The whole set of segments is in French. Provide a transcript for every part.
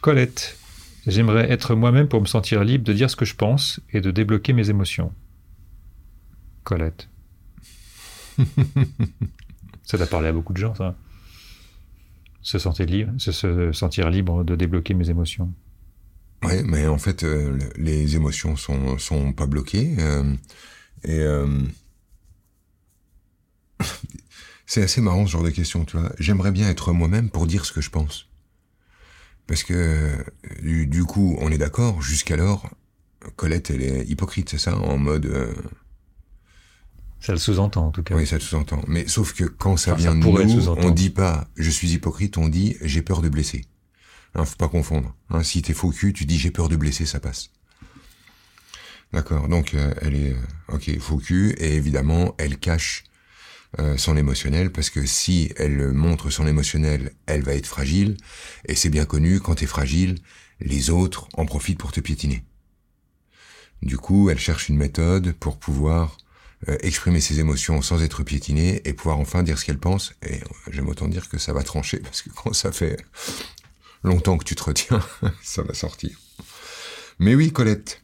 Colette, j'aimerais être moi-même pour me sentir libre de dire ce que je pense et de débloquer mes émotions. Colette. ça t'a parlé à beaucoup de gens, ça. Se sentir libre, se, se sentir libre de débloquer mes émotions. Oui, mais en fait, euh, les émotions sont, sont pas bloquées. euh, et euh, c'est assez marrant ce genre de question, tu vois. J'aimerais bien être moi-même pour dire ce que je pense. Parce que du, du coup, on est d'accord, jusqu'alors, Colette, elle est hypocrite, c'est ça En mode... euh, Ça le sous-entend, en tout cas. oui, ça sous-entend. Mais sauf que quand ça Enfin, ça vient de le nous, on dit pas « je suis hypocrite », on dit « j'ai peur de blesser ». Hein, faut pas confondre. Hein, si t'es faux cul, tu dis « j'ai peur de blesser », ça passe. D'accord, donc euh, elle est euh, ok faux cul et évidemment elle cache euh, son émotionnel parce que si elle montre son émotionnel, elle va être fragile et c'est bien connu quand t'es fragile, les autres en profitent pour te piétiner. Du coup, elle cherche une méthode pour pouvoir euh, exprimer ses émotions sans être piétinée et pouvoir enfin dire ce qu'elle pense. Et euh, j'aime autant dire que ça va trancher parce que quand ça fait longtemps que tu te retiens, ça va sortir. Mais oui, Colette.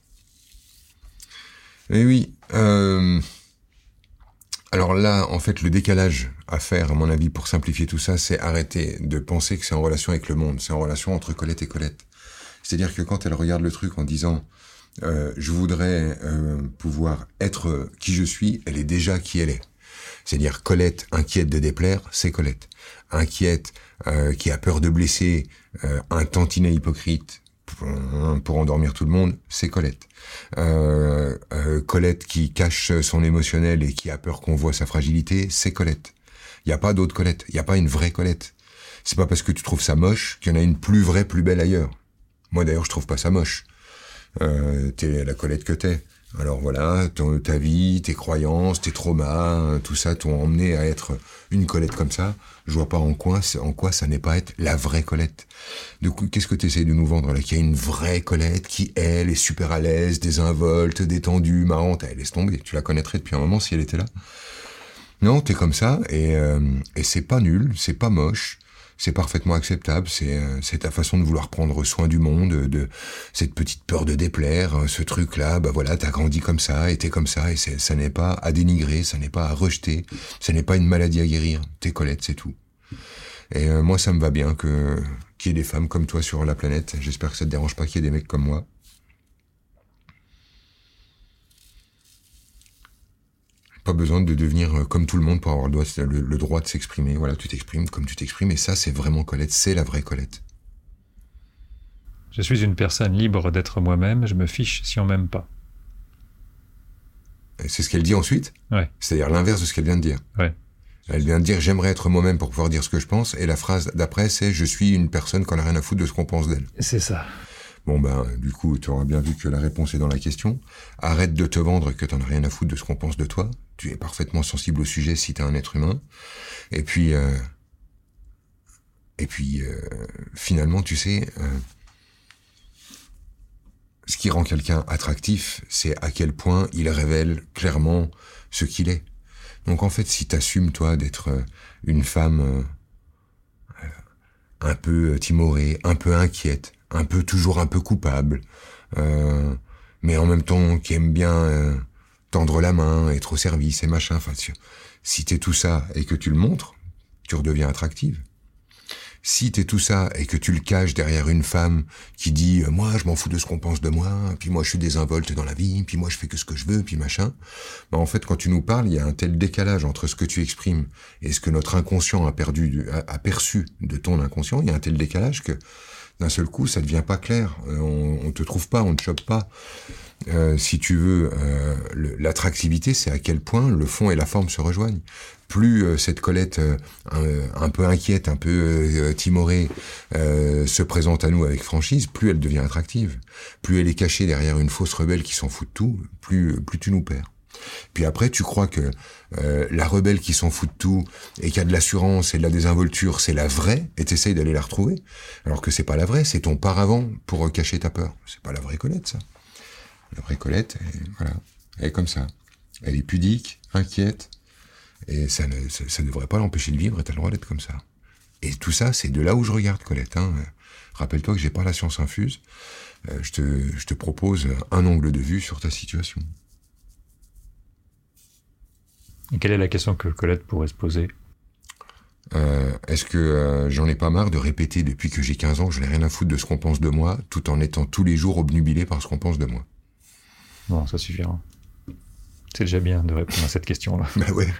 Eh oui. euh, Alors là, en fait, le décalage à faire, à mon avis, pour simplifier tout ça, c'est arrêter de penser que c'est en relation avec le monde. C'est en relation entre Colette et Colette. C'est-à-dire que quand elle regarde le truc en disant euh, je voudrais euh, pouvoir être qui je suis, elle est déjà qui elle est. C'est-à-dire Colette inquiète de déplaire, c'est Colette. Inquiète, euh, qui a peur de blesser, euh, un tantinet hypocrite pour, endormir tout le monde, c'est Colette. Euh, euh, Colette qui cache son émotionnel et qui a peur qu'on voit sa fragilité, c'est Colette. Il n'y a pas d'autre Colette, il n'y a pas une vraie Colette. C'est pas parce que tu trouves ça moche qu'il y en a une plus vraie, plus belle ailleurs. Moi d'ailleurs, je trouve pas ça moche. Euh, t'es la Colette que t'es. Alors voilà, ton- ta vie, tes croyances, tes traumas, euh, tout ça t'ont emmené à être une Colette comme ça. Je vois pas en quoi, ça n'est pas être la vraie Colette. Du coup, qu'est-ce que tu de nous vendre là Qu'il y a une vraie Colette qui, elle, est super à l'aise, désinvolte, détendue, marrante? Elle laisse tomber. Tu la connaîtrais depuis un moment si elle était là. Non, t'es comme ça et, euh, et c'est pas nul, c'est pas moche, c'est parfaitement acceptable. C'est euh, c'est ta façon de vouloir prendre soin du monde, de cette petite peur de déplaire, euh, ce truc-là. Bah voilà, t'as grandi comme ça et t'es comme ça et ça n'est pas à dénigrer, ça n'est pas à rejeter, ça n'est pas une maladie à guérir. T'es Colette, c'est tout. Et euh, moi, ça me va bien que qu'il y ait des femmes comme toi sur la planète. J'espère que ça te dérange pas qu'il y ait des mecs comme moi. Pas besoin de devenir euh, comme tout le monde pour avoir le droit, le- le droit de s'exprimer. Voilà, tu t'exprimes comme tu t'exprimes et ça, c'est vraiment Colette, c'est la vraie Colette. Je suis une personne libre d'être moi-même, je me fiche si on m'aime pas. C'est ce qu'elle dit ensuite Ouais. C'est-à-dire l'inverse de ce qu'elle vient de dire. Ouais. Elle vient de dire j'aimerais être moi-même pour pouvoir dire ce que je pense et la phrase d'après c'est je suis une personne qu'on a rien à foutre de ce qu'on pense d'elle. C'est ça. Bon ben du coup tu auras bien vu que la réponse est dans la question. Arrête de te vendre que t'en as rien à foutre de ce qu'on pense de toi. Tu es parfaitement sensible au sujet si t'es un être humain. Et puis euh, et puis euh, finalement tu sais euh, ce qui rend quelqu'un attractif c'est à quel point il révèle clairement ce qu'il est. Donc en fait, si t'assumes toi d'être euh, une femme euh, un peu euh, timorée, un peu inquiète, un peu toujours un peu coupable, mais en même temps qui aime bien tendre la main, être au service et machin. Enfin, si, t'es tout ça et que tu le montres, tu redeviens attractive. Si t'es tout ça et que tu le caches derrière une femme qui dit euh, moi je m'en fous de ce qu'on pense de moi, puis moi je suis désinvolte dans la vie, puis moi je fais que ce que je veux, puis machin. Bah, en fait quand tu nous parles, il y a un tel décalage entre ce que tu exprimes et ce que notre inconscient a perdu, du- a, perçu de ton inconscient. Il y a un tel décalage que d'un seul coup ça devient pas clair. Euh, on, on te trouve pas, on ne chope pas. Euh, si tu veux, euh, l'attractivité, c'est à quel point le fond et la forme se rejoignent. Plus euh, cette Colette un, peu inquiète, un peu timorée se présente à nous avec franchise, plus elle devient attractive. Plus elle est cachée derrière une fausse rebelle qui s'en fout de tout, plus, plus tu nous perds. Puis après, tu crois que la rebelle qui s'en fout de tout et qui a de l'assurance et de la désinvolture, c'est la vraie, et t'essayes d'aller la retrouver, alors que c'est pas la vraie, c'est ton paravent pour cacher ta peur. C'est pas la vraie Colette, ça. La vraie Colette, elle, voilà, elle est comme ça. Elle est pudique, inquiète, et ça ne ça, ça devrait pas l'empêcher de vivre, et t'as le droit d'être comme ça. Et tout ça, c'est de là où je regarde Colette. Hein. Rappelle-toi que j'ai pas la science infuse. Euh, je, te, je te propose un angle de vue sur ta situation. Et quelle est la question que Colette pourrait se poser? Euh, Est-ce que euh, j'en ai pas marre de répéter depuis que j'ai 15 ans que je n'ai rien à foutre de ce qu'on pense de moi, tout en étant tous les jours obnubilé par ce qu'on pense de moi? Bon, ça suffira. C'est déjà bien de répondre à cette question-là. Bah ouais.